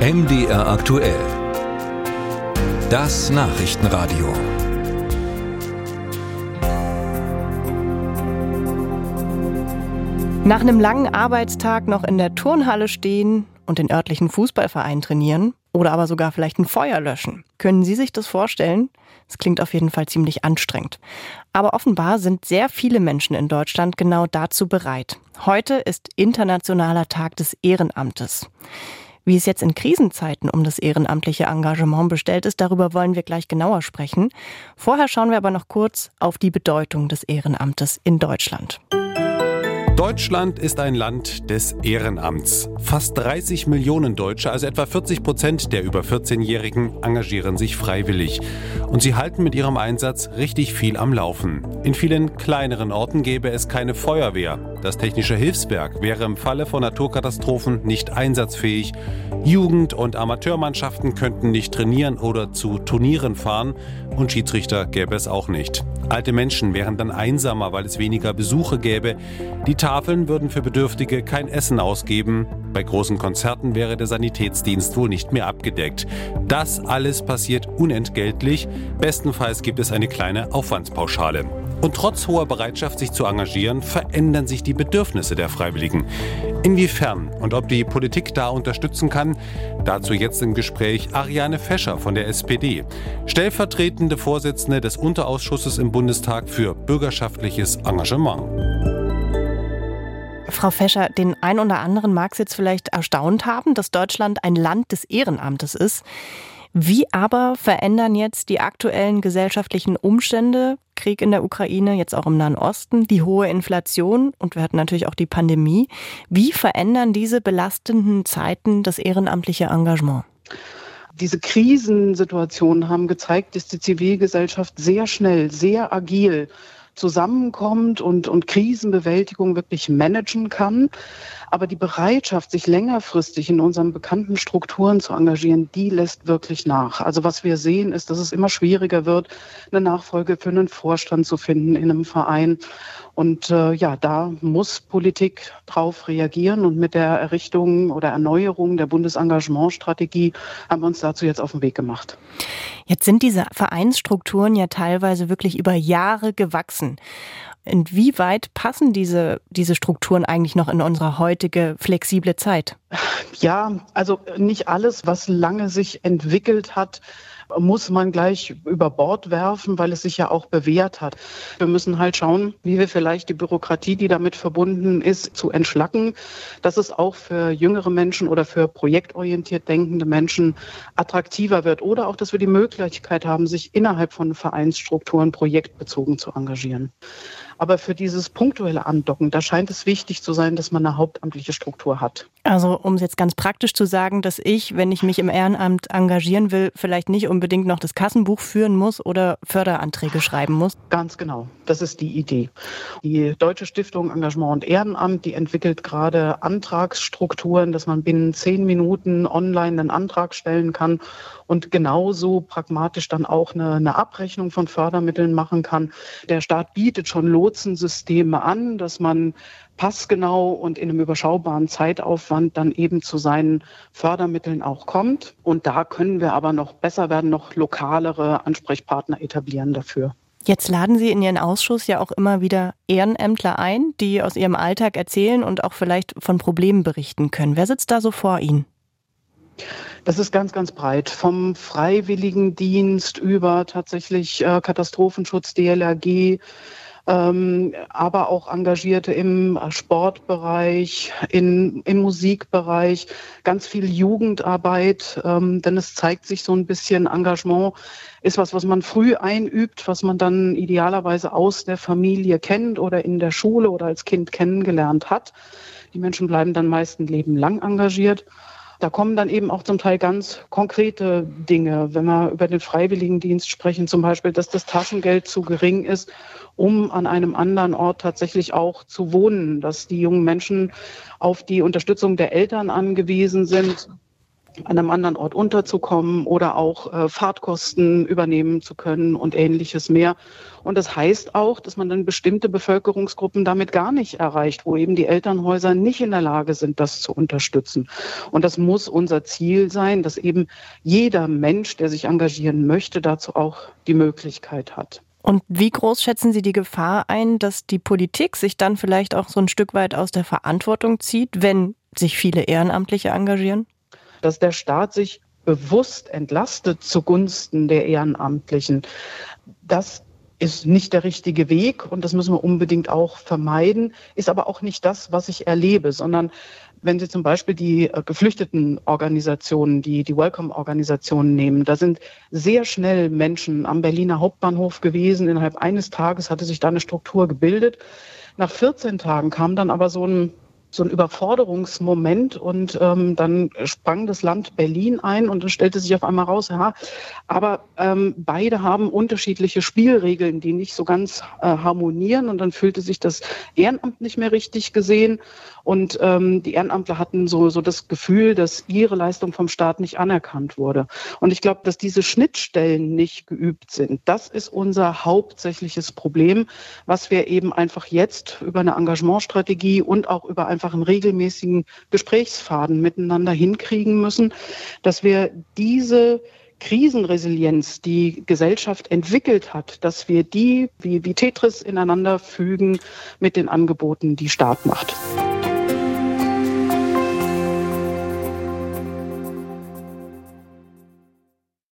MDR aktuell. Das Nachrichtenradio. Nach einem langen Arbeitstag noch in der Turnhalle stehen und den örtlichen Fußballverein trainieren oder aber sogar vielleicht ein Feuer löschen. Können Sie sich das vorstellen? Es klingt auf jeden Fall ziemlich anstrengend. Aber offenbar sind sehr viele Menschen in Deutschland genau dazu bereit. Heute ist Internationaler Tag des Ehrenamtes. Wie es jetzt in Krisenzeiten um das ehrenamtliche Engagement bestellt ist, darüber wollen wir gleich genauer sprechen. Vorher schauen wir aber noch kurz auf die Bedeutung des Ehrenamtes in Deutschland. Deutschland ist ein Land des Ehrenamts. Fast 30 Millionen Deutsche, also etwa 40 Prozent der über 14-Jährigen, engagieren sich freiwillig. Und sie halten mit ihrem Einsatz richtig viel am Laufen. In vielen kleineren Orten gäbe es keine Feuerwehr. Das Technische Hilfswerk wäre im Falle von Naturkatastrophen nicht einsatzfähig. Jugend- und Amateurmannschaften könnten nicht trainieren oder zu Turnieren fahren. Und Schiedsrichter gäbe es auch nicht. Alte Menschen wären dann einsamer, weil es weniger Besuche gäbe. Die Tafeln würden für Bedürftige kein Essen ausgeben. Bei großen Konzerten wäre der Sanitätsdienst wohl nicht mehr abgedeckt. Das alles passiert unentgeltlich. Bestenfalls gibt es eine kleine Aufwandspauschale. Und trotz hoher Bereitschaft, sich zu engagieren, verändern sich die Bedürfnisse der Freiwilligen. Inwiefern und ob die Politik da unterstützen kann, dazu jetzt im Gespräch Ariane Fescher von der SPD, stellvertretende Vorsitzende des Unterausschusses im Bundestag für bürgerschaftliches Engagement. Frau Fescher, den ein oder anderen mag es jetzt vielleicht erstaunt haben, dass Deutschland ein Land des Ehrenamtes ist. Wie aber verändern jetzt die aktuellen gesellschaftlichen Umstände, Krieg in der Ukraine, jetzt auch im Nahen Osten, die hohe Inflation und wir hatten natürlich auch die Pandemie, wie verändern diese belastenden Zeiten das ehrenamtliche Engagement? Diese Krisensituationen haben gezeigt, dass die Zivilgesellschaft sehr schnell, sehr agil zusammenkommt und, und Krisenbewältigung wirklich managen kann. Aber die Bereitschaft, sich längerfristig in unseren bekannten Strukturen zu engagieren, die lässt wirklich nach. Also was wir sehen, ist, dass es immer schwieriger wird, eine Nachfolge für einen Vorstand zu finden in einem Verein. Und äh, ja, da muss Politik drauf reagieren. Und mit der Errichtung oder Erneuerung der Bundesengagementstrategie haben wir uns dazu jetzt auf den Weg gemacht. Jetzt sind diese Vereinsstrukturen ja teilweise wirklich über Jahre gewachsen. Inwieweit passen diese, diese Strukturen eigentlich noch in unsere heutige flexible Zeit? Ja, also nicht alles, was lange sich entwickelt hat, muss man gleich über Bord werfen, weil es sich ja auch bewährt hat. Wir müssen halt schauen, wie wir vielleicht die Bürokratie, die damit verbunden ist, zu entschlacken, dass es auch für jüngere Menschen oder für projektorientiert denkende Menschen attraktiver wird oder auch, dass wir die Möglichkeit haben, sich innerhalb von Vereinsstrukturen projektbezogen zu engagieren. Aber für dieses punktuelle Andocken, da scheint es wichtig zu sein, dass man eine hauptamtliche Struktur hat. Also um es jetzt ganz praktisch zu sagen, dass ich, wenn ich mich im Ehrenamt engagieren will, vielleicht nicht unbedingt noch das Kassenbuch führen muss oder Förderanträge schreiben muss. Ganz genau, das ist die Idee. Die Deutsche Stiftung Engagement und Ehrenamt, die entwickelt gerade Antragsstrukturen, dass man binnen zehn Minuten online einen Antrag stellen kann und genauso pragmatisch dann auch eine, eine Abrechnung von Fördermitteln machen kann. Der Staat bietet schon Lotsensysteme an, dass man passgenau und in einem überschaubaren Zeitaufwand dann eben zu seinen Fördermitteln auch kommt. Und da können wir aber noch besser werden, noch lokalere Ansprechpartner etablieren dafür. Jetzt laden Sie in Ihren Ausschuss ja auch immer wieder Ehrenämtler ein, die aus ihrem Alltag erzählen und auch vielleicht von Problemen berichten können. Wer sitzt da so vor Ihnen? Das ist ganz, ganz breit. Vom Freiwilligendienst über tatsächlich äh, Katastrophenschutz, DLRG, aber auch Engagierte im Sportbereich, in, im Musikbereich, ganz viel Jugendarbeit, ähm, denn es zeigt sich so ein bisschen Engagement ist was, was man früh einübt, was man dann idealerweise aus der Familie kennt oder in der Schule oder als Kind kennengelernt hat. Die Menschen bleiben dann meist ein Leben lang engagiert. Da kommen dann eben auch zum Teil ganz konkrete Dinge, wenn wir über den Freiwilligendienst sprechen, zum Beispiel, dass das Taschengeld zu gering ist, um an einem anderen Ort tatsächlich auch zu wohnen, dass die jungen Menschen auf die Unterstützung der Eltern angewiesen sind, an einem anderen Ort unterzukommen oder auch äh, Fahrtkosten übernehmen zu können und ähnliches mehr. Und das heißt auch, dass man dann bestimmte Bevölkerungsgruppen damit gar nicht erreicht, wo eben die Elternhäuser nicht in der Lage sind, das zu unterstützen. Und das muss unser Ziel sein, dass eben jeder Mensch, der sich engagieren möchte, dazu auch die Möglichkeit hat. Und wie groß schätzen Sie die Gefahr ein, dass die Politik sich dann vielleicht auch so ein Stück weit aus der Verantwortung zieht, wenn sich viele Ehrenamtliche engagieren? Dass der Staat sich bewusst entlastet zugunsten der Ehrenamtlichen, das ist nicht der richtige Weg und das müssen wir unbedingt auch vermeiden, ist aber auch nicht das, was ich erlebe, sondern wenn Sie zum Beispiel die äh, Geflüchtetenorganisationen, die, die Welcome-Organisationen nehmen, da sind sehr schnell Menschen am Berliner Hauptbahnhof gewesen. Innerhalb eines Tages hatte sich da eine Struktur gebildet. Nach 14 Tagen kam dann aber so ein so ein Überforderungsmoment und ähm, dann sprang das Land Berlin ein und es stellte sich auf einmal raus, ja, aber ähm, beide haben unterschiedliche Spielregeln, die nicht so ganz äh, harmonieren und dann fühlte sich das Ehrenamt nicht mehr richtig gesehen und ähm, die Ehrenamtler hatten so, so das Gefühl, dass ihre Leistung vom Staat nicht anerkannt wurde. Und ich glaube, dass diese Schnittstellen nicht geübt sind, das ist unser hauptsächliches Problem, was wir eben einfach jetzt über eine Engagementstrategie und auch über ein einfach einen regelmäßigen Gesprächsfaden miteinander hinkriegen müssen, dass wir diese Krisenresilienz, die Gesellschaft entwickelt hat, dass wir die wie, wie Tetris ineinander fügen mit den Angeboten, die Staat macht.